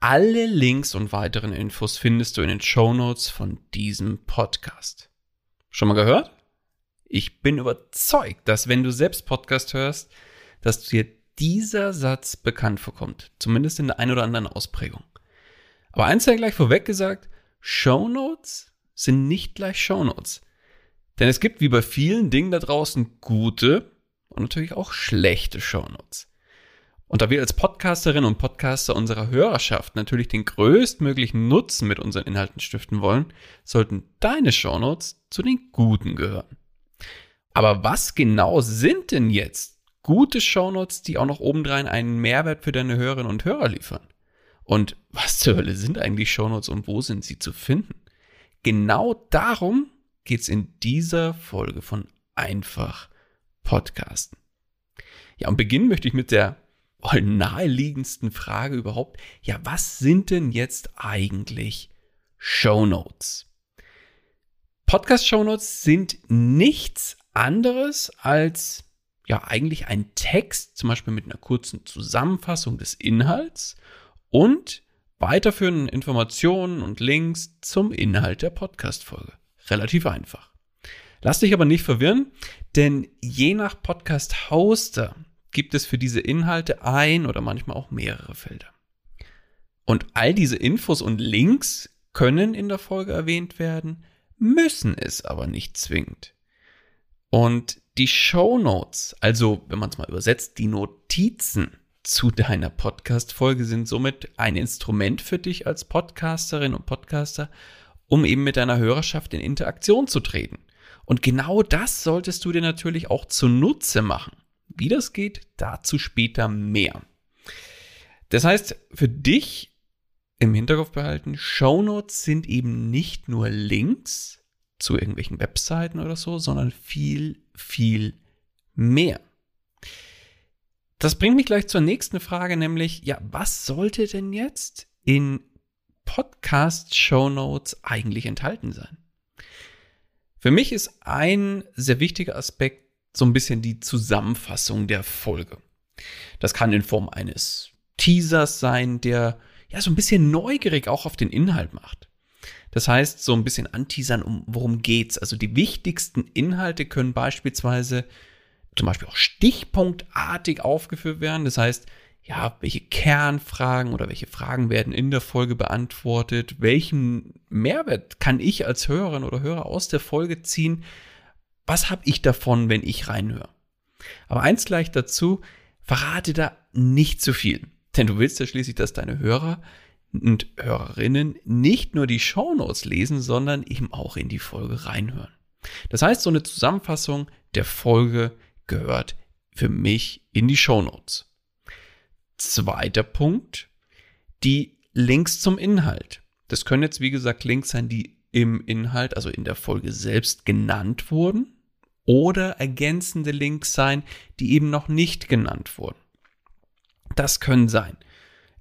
alle Links und weiteren Infos findest du in den Show Notes von diesem Podcast. Schon mal gehört? Ich bin überzeugt, dass wenn du selbst Podcast hörst, dass dir dieser Satz bekannt vorkommt. Zumindest in der einen oder anderen Ausprägung. Aber eins sei gleich vorweg gesagt, Show Notes sind nicht gleich Show Notes. Denn es gibt wie bei vielen Dingen da draußen gute und natürlich auch schlechte Show Notes. Und da wir als Podcasterinnen und Podcaster unserer Hörerschaft natürlich den größtmöglichen Nutzen mit unseren Inhalten stiften wollen, sollten deine Shownotes zu den guten gehören. Aber was genau sind denn jetzt gute Shownotes, die auch noch obendrein einen Mehrwert für deine Hörerinnen und Hörer liefern? Und was zur Hölle sind eigentlich Shownotes und wo sind sie zu finden? Genau darum geht's in dieser Folge von Einfach Podcasten. Ja, und beginnen möchte ich mit der naheliegendsten Frage überhaupt, ja, was sind denn jetzt eigentlich Show Notes? Podcast Show Notes sind nichts anderes als ja eigentlich ein Text, zum Beispiel mit einer kurzen Zusammenfassung des Inhalts und weiterführenden Informationen und Links zum Inhalt der Podcast-Folge. Relativ einfach. Lass dich aber nicht verwirren, denn je nach Podcast-Hoster gibt es für diese Inhalte ein oder manchmal auch mehrere Felder. Und all diese Infos und Links können in der Folge erwähnt werden, müssen es aber nicht zwingend. Und die Show Notes, also wenn man es mal übersetzt, die Notizen zu deiner Podcast-Folge sind somit ein Instrument für dich als Podcasterin und Podcaster, um eben mit deiner Hörerschaft in Interaktion zu treten. Und genau das solltest du dir natürlich auch zunutze machen. Wie das geht, dazu später mehr. Das heißt, für dich im Hinterkopf behalten, Shownotes sind eben nicht nur Links zu irgendwelchen Webseiten oder so, sondern viel, viel mehr. Das bringt mich gleich zur nächsten Frage, nämlich, ja, was sollte denn jetzt in Podcast Shownotes eigentlich enthalten sein? Für mich ist ein sehr wichtiger Aspekt so ein bisschen die Zusammenfassung der Folge. Das kann in Form eines Teasers sein, der ja so ein bisschen neugierig auch auf den Inhalt macht. Das heißt, so ein bisschen anteasern, um worum geht's. Also die wichtigsten Inhalte können beispielsweise zum Beispiel auch stichpunktartig aufgeführt werden. Das heißt, ja, welche Kernfragen oder welche Fragen werden in der Folge beantwortet? Welchen Mehrwert kann ich als Hörerin oder Hörer aus der Folge ziehen? Was habe ich davon, wenn ich reinhöre? Aber eins gleich dazu, verrate da nicht zu viel. Denn du willst ja schließlich, dass deine Hörer und Hörerinnen nicht nur die Shownotes lesen, sondern eben auch in die Folge reinhören. Das heißt, so eine Zusammenfassung der Folge gehört für mich in die Show Notes. Zweiter Punkt, die Links zum Inhalt. Das können jetzt, wie gesagt, Links sein, die im Inhalt, also in der Folge selbst genannt wurden oder ergänzende Links sein, die eben noch nicht genannt wurden. Das können sein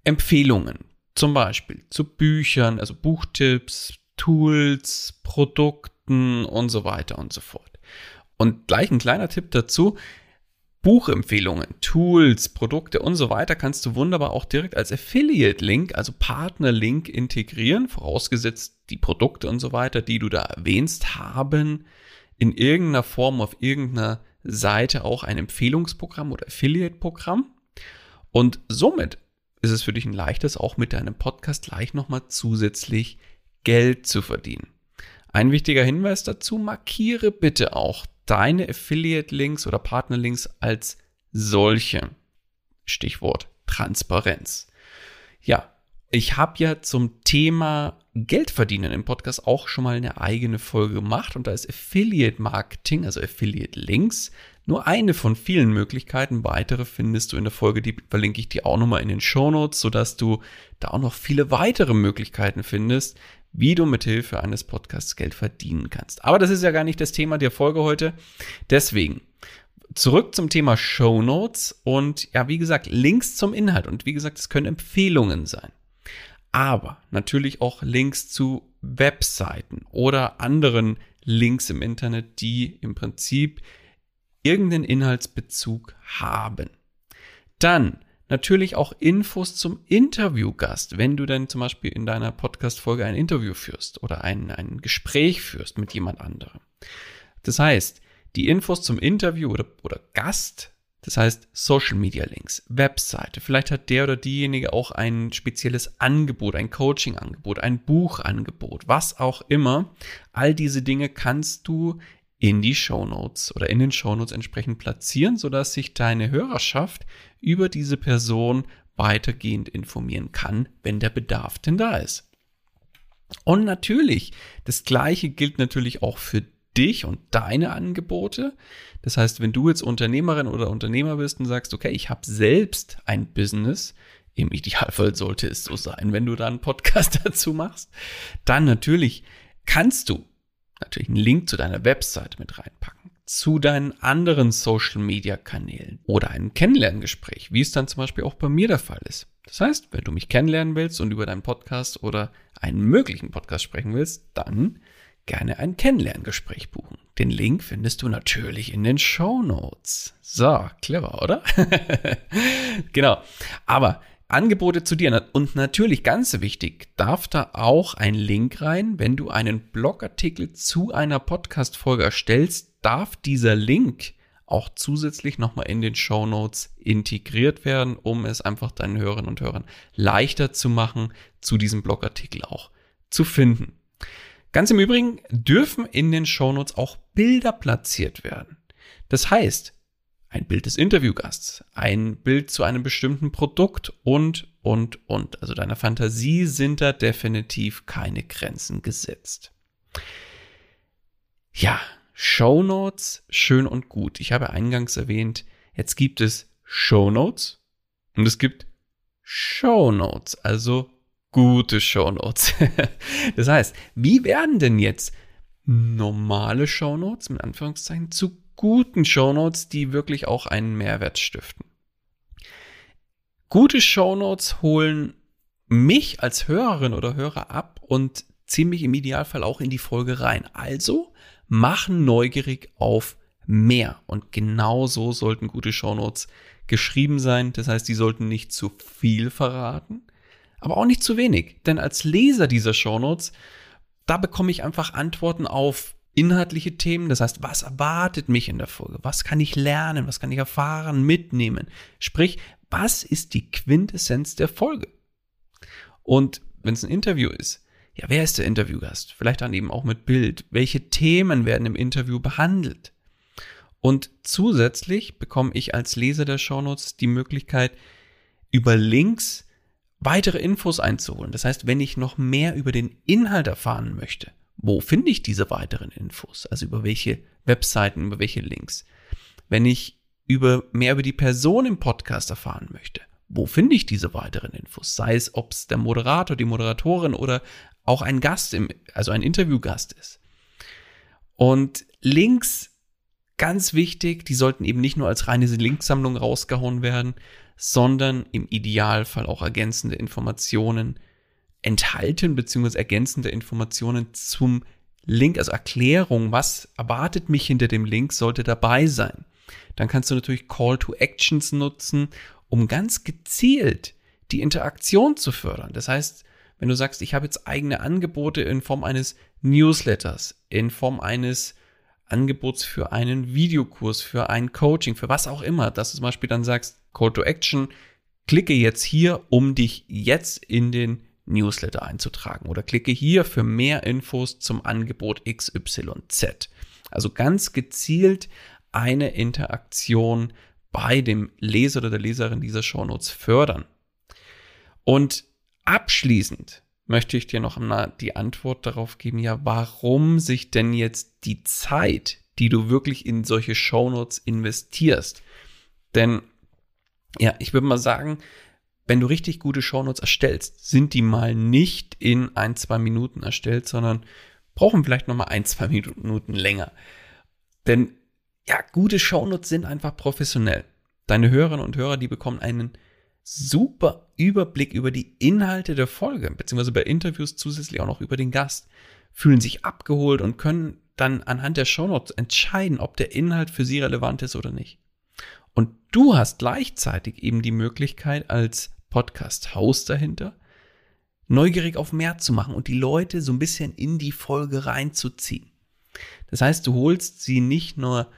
Empfehlungen, zum Beispiel zu Büchern, also Buchtipps, Tools, Produkten und so weiter und so fort. Und gleich ein kleiner Tipp dazu. Buchempfehlungen, Tools, Produkte und so weiter kannst du wunderbar auch direkt als Affiliate-Link, also Partner-Link integrieren, vorausgesetzt die Produkte und so weiter, die du da erwähnst, haben in irgendeiner Form auf irgendeiner Seite auch ein Empfehlungsprogramm oder Affiliate-Programm. Und somit ist es für dich ein leichtes, auch mit deinem Podcast gleich nochmal zusätzlich Geld zu verdienen. Ein wichtiger Hinweis dazu, markiere bitte auch deine Affiliate-Links oder Partner-Links als solche. Stichwort Transparenz. Ja, ich habe ja zum Thema Geld verdienen im Podcast auch schon mal eine eigene Folge gemacht und da ist Affiliate Marketing, also Affiliate Links, nur eine von vielen Möglichkeiten. Weitere findest du in der Folge, die verlinke ich dir auch nochmal in den Show Notes, sodass du da auch noch viele weitere Möglichkeiten findest, wie du mit Hilfe eines Podcasts Geld verdienen kannst. Aber das ist ja gar nicht das Thema der Folge heute. Deswegen zurück zum Thema Show Notes und ja, wie gesagt, Links zum Inhalt und wie gesagt, es können Empfehlungen sein. Aber natürlich auch Links zu Webseiten oder anderen Links im Internet, die im Prinzip irgendeinen Inhaltsbezug haben. Dann natürlich auch Infos zum Interviewgast, wenn du dann zum Beispiel in deiner Podcast-Folge ein Interview führst oder ein, ein Gespräch führst mit jemand anderem. Das heißt, die Infos zum Interview oder, oder Gast, das heißt Social Media Links, Webseite, vielleicht hat der oder diejenige auch ein spezielles Angebot, ein Coaching-Angebot, ein Buchangebot, was auch immer. All diese Dinge kannst du in die Shownotes oder in den Shownotes entsprechend platzieren, sodass sich deine Hörerschaft über diese Person weitergehend informieren kann, wenn der Bedarf denn da ist. Und natürlich, das gleiche gilt natürlich auch für dich und deine Angebote. Das heißt, wenn du jetzt Unternehmerin oder Unternehmer bist und sagst, okay, ich habe selbst ein Business, im Idealfall sollte es so sein, wenn du da einen Podcast dazu machst, dann natürlich kannst du natürlich einen Link zu deiner Website mit reinpacken, zu deinen anderen Social Media Kanälen oder ein Kennenlerngespräch, wie es dann zum Beispiel auch bei mir der Fall ist. Das heißt, wenn du mich kennenlernen willst und über deinen Podcast oder einen möglichen Podcast sprechen willst, dann gerne ein Kennenlerngespräch buchen. Den Link findest du natürlich in den Show Notes. So, clever, oder? genau. Aber Angebote zu dir. Und natürlich ganz wichtig, darf da auch ein Link rein, wenn du einen Blogartikel zu einer Podcast-Folge erstellst, darf dieser Link auch zusätzlich nochmal in den Show Notes integriert werden, um es einfach deinen Hörerinnen und Hörern leichter zu machen, zu diesem Blogartikel auch zu finden. Ganz im Übrigen dürfen in den Show Notes auch Bilder platziert werden. Das heißt, ein Bild des Interviewgasts, ein Bild zu einem bestimmten Produkt und, und, und. Also deiner Fantasie sind da definitiv keine Grenzen gesetzt. Ja, Show Notes, schön und gut. Ich habe eingangs erwähnt, jetzt gibt es Show Notes und es gibt Show Notes, also gute Show Notes. das heißt, wie werden denn jetzt normale Show Notes mit Anführungszeichen zu guten Shownotes, die wirklich auch einen Mehrwert stiften. Gute Shownotes holen mich als Hörerin oder Hörer ab und ziehen mich im Idealfall auch in die Folge rein. Also machen neugierig auf mehr. Und genau so sollten gute Shownotes geschrieben sein. Das heißt, die sollten nicht zu viel verraten, aber auch nicht zu wenig. Denn als Leser dieser Shownotes, da bekomme ich einfach Antworten auf inhaltliche Themen, das heißt, was erwartet mich in der Folge? Was kann ich lernen? Was kann ich erfahren, mitnehmen? Sprich, was ist die Quintessenz der Folge? Und wenn es ein Interview ist, ja, wer ist der Interviewgast? Vielleicht dann eben auch mit Bild. Welche Themen werden im Interview behandelt? Und zusätzlich bekomme ich als Leser der Shownotes die Möglichkeit, über Links weitere Infos einzuholen. Das heißt, wenn ich noch mehr über den Inhalt erfahren möchte, wo finde ich diese weiteren Infos? Also über welche Webseiten, über welche Links? Wenn ich über mehr über die Person im Podcast erfahren möchte, wo finde ich diese weiteren Infos? Sei es, ob es der Moderator, die Moderatorin oder auch ein Gast, im, also ein Interviewgast ist. Und Links, ganz wichtig, die sollten eben nicht nur als reine Linksammlung rausgehauen werden, sondern im Idealfall auch ergänzende Informationen enthalten, beziehungsweise ergänzende Informationen zum Link, also Erklärung, was erwartet mich hinter dem Link, sollte dabei sein. Dann kannst du natürlich Call to Actions nutzen, um ganz gezielt die Interaktion zu fördern. Das heißt, wenn du sagst, ich habe jetzt eigene Angebote in Form eines Newsletters, in Form eines Angebots für einen Videokurs, für ein Coaching, für was auch immer, dass du zum Beispiel dann sagst, Call to Action, klicke jetzt hier, um dich jetzt in den Newsletter einzutragen oder klicke hier für mehr Infos zum Angebot XYZ. Also ganz gezielt eine Interaktion bei dem Leser oder der Leserin dieser Shownotes fördern. Und abschließend möchte ich dir noch einmal die Antwort darauf geben, ja, warum sich denn jetzt die Zeit, die du wirklich in solche Shownotes investierst, denn ja, ich würde mal sagen, wenn du richtig gute Shownotes erstellst, sind die mal nicht in ein, zwei Minuten erstellt, sondern brauchen vielleicht noch mal ein, zwei Minuten länger. Denn ja, gute Shownotes sind einfach professionell. Deine Hörerinnen und Hörer, die bekommen einen super Überblick über die Inhalte der Folge, beziehungsweise bei Interviews zusätzlich auch noch über den Gast, fühlen sich abgeholt und können dann anhand der Shownotes entscheiden, ob der Inhalt für sie relevant ist oder nicht. Und du hast gleichzeitig eben die Möglichkeit als Podcast-Host dahinter, neugierig auf mehr zu machen und die Leute so ein bisschen in die Folge reinzuziehen. Das heißt, du holst sie nicht nur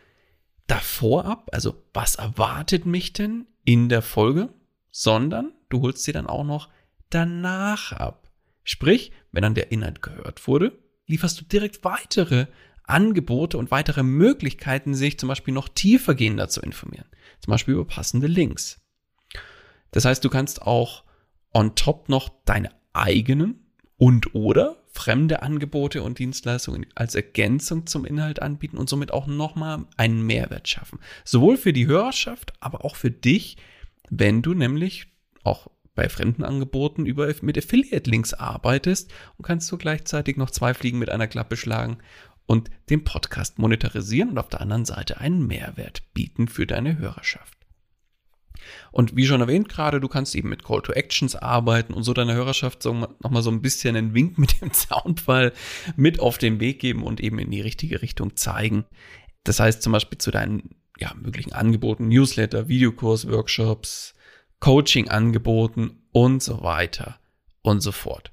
davor ab, also was erwartet mich denn in der Folge, sondern du holst sie dann auch noch danach ab. Sprich, wenn dann der Inhalt gehört wurde, lieferst du direkt weitere Angebote und weitere Möglichkeiten, sich zum Beispiel noch tiefergehender zu informieren. Zum Beispiel über passende Links. Das heißt, du kannst auch on top noch deine eigenen und oder fremde Angebote und Dienstleistungen als Ergänzung zum Inhalt anbieten und somit auch nochmal einen Mehrwert schaffen. Sowohl für die Hörerschaft, aber auch für dich, wenn du nämlich auch bei fremden Angeboten über, mit Affiliate-Links arbeitest und kannst du gleichzeitig noch zwei Fliegen mit einer Klappe schlagen und den Podcast monetarisieren und auf der anderen Seite einen Mehrwert bieten für deine Hörerschaft. Und wie schon erwähnt gerade, du kannst eben mit Call to Actions arbeiten und so deiner Hörerschaft so nochmal so ein bisschen einen Wink mit dem Soundfall mit auf den Weg geben und eben in die richtige Richtung zeigen. Das heißt zum Beispiel zu deinen ja, möglichen Angeboten, Newsletter, Videokurs, Workshops, Coaching-Angeboten und so weiter und so fort.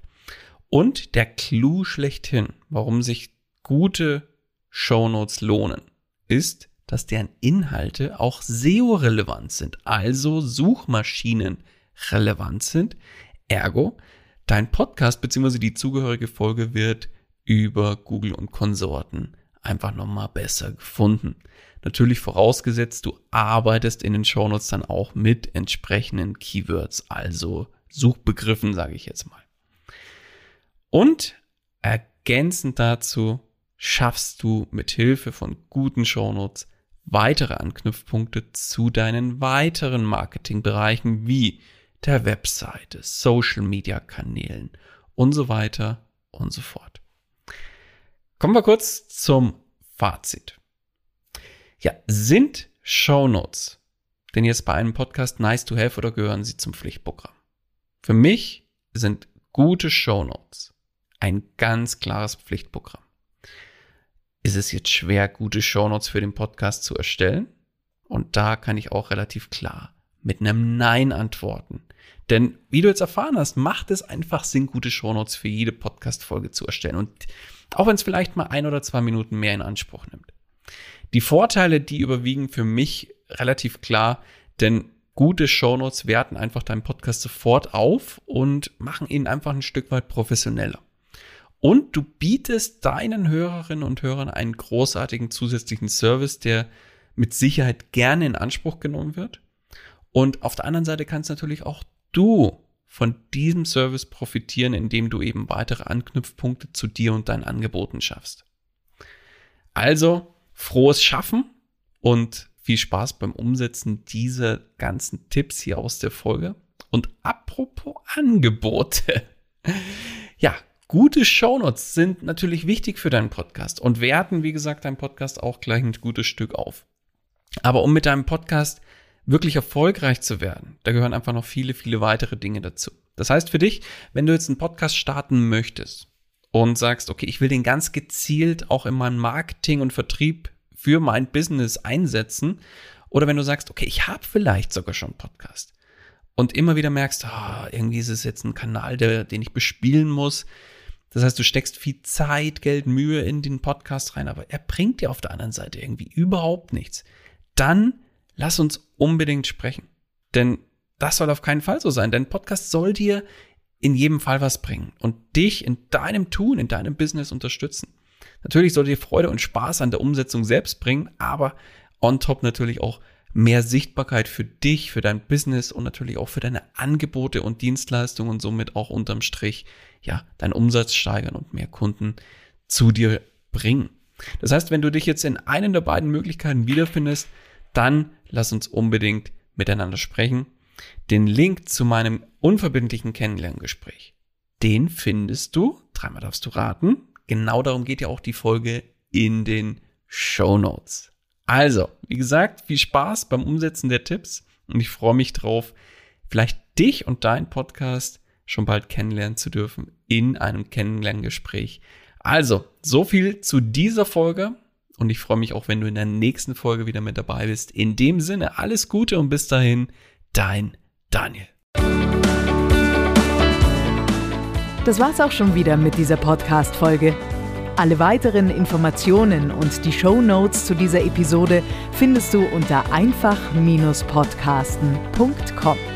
Und der Clou schlechthin, warum sich gute Shownotes lohnen, ist, dass deren Inhalte auch SEO-relevant sind, also Suchmaschinen relevant sind. Ergo, dein Podcast bzw. die zugehörige Folge wird über Google und Konsorten einfach nochmal besser gefunden. Natürlich vorausgesetzt, du arbeitest in den Shownotes dann auch mit entsprechenden Keywords, also Suchbegriffen, sage ich jetzt mal. Und ergänzend dazu schaffst du mit Hilfe von guten Shownotes weitere Anknüpfpunkte zu deinen weiteren Marketingbereichen wie der Webseite, Social Media Kanälen und so weiter und so fort. Kommen wir kurz zum Fazit. Ja, sind Show Notes denn jetzt bei einem Podcast nice to have oder gehören sie zum Pflichtprogramm? Für mich sind gute Show Notes ein ganz klares Pflichtprogramm ist es jetzt schwer, gute Shownotes für den Podcast zu erstellen. Und da kann ich auch relativ klar mit einem Nein antworten. Denn wie du jetzt erfahren hast, macht es einfach Sinn, gute Shownotes für jede Podcast-Folge zu erstellen. Und auch wenn es vielleicht mal ein oder zwei Minuten mehr in Anspruch nimmt. Die Vorteile, die überwiegen für mich relativ klar, denn gute Shownotes werten einfach deinen Podcast sofort auf und machen ihn einfach ein Stück weit professioneller. Und du bietest deinen Hörerinnen und Hörern einen großartigen zusätzlichen Service, der mit Sicherheit gerne in Anspruch genommen wird. Und auf der anderen Seite kannst natürlich auch du von diesem Service profitieren, indem du eben weitere Anknüpfpunkte zu dir und deinen Angeboten schaffst. Also frohes Schaffen und viel Spaß beim Umsetzen dieser ganzen Tipps hier aus der Folge. Und apropos Angebote. Ja, gute Shownotes sind natürlich wichtig für deinen Podcast und werten, wie gesagt, deinen Podcast auch gleich ein gutes Stück auf. Aber um mit deinem Podcast wirklich erfolgreich zu werden, da gehören einfach noch viele, viele weitere Dinge dazu. Das heißt für dich, wenn du jetzt einen Podcast starten möchtest und sagst, okay, ich will den ganz gezielt auch in meinem Marketing und Vertrieb für mein Business einsetzen, oder wenn du sagst, okay, ich habe vielleicht sogar schon einen Podcast und immer wieder merkst, oh, irgendwie ist es jetzt ein Kanal, der, den ich bespielen muss. Das heißt, du steckst viel Zeit, Geld, Mühe in den Podcast rein, aber er bringt dir auf der anderen Seite irgendwie überhaupt nichts. Dann lass uns unbedingt sprechen. Denn das soll auf keinen Fall so sein. Dein Podcast soll dir in jedem Fall was bringen und dich in deinem Tun, in deinem Business unterstützen. Natürlich soll dir Freude und Spaß an der Umsetzung selbst bringen, aber on top natürlich auch mehr Sichtbarkeit für dich, für dein Business und natürlich auch für deine Angebote und Dienstleistungen und somit auch unterm Strich, ja, deinen Umsatz steigern und mehr Kunden zu dir bringen. Das heißt, wenn du dich jetzt in einen der beiden Möglichkeiten wiederfindest, dann lass uns unbedingt miteinander sprechen. Den Link zu meinem unverbindlichen Kennenlerngespräch, den findest du, dreimal darfst du raten, genau darum geht ja auch die Folge in den Show Notes. Also, wie gesagt, viel Spaß beim Umsetzen der Tipps und ich freue mich drauf, vielleicht dich und dein Podcast schon bald kennenlernen zu dürfen in einem Kennenlerngespräch. Also, so viel zu dieser Folge und ich freue mich auch, wenn du in der nächsten Folge wieder mit dabei bist. In dem Sinne, alles Gute und bis dahin, dein Daniel. Das war's auch schon wieder mit dieser Podcast-Folge. Alle weiteren Informationen und die Show Notes zu dieser Episode findest du unter einfach-podcasten.com.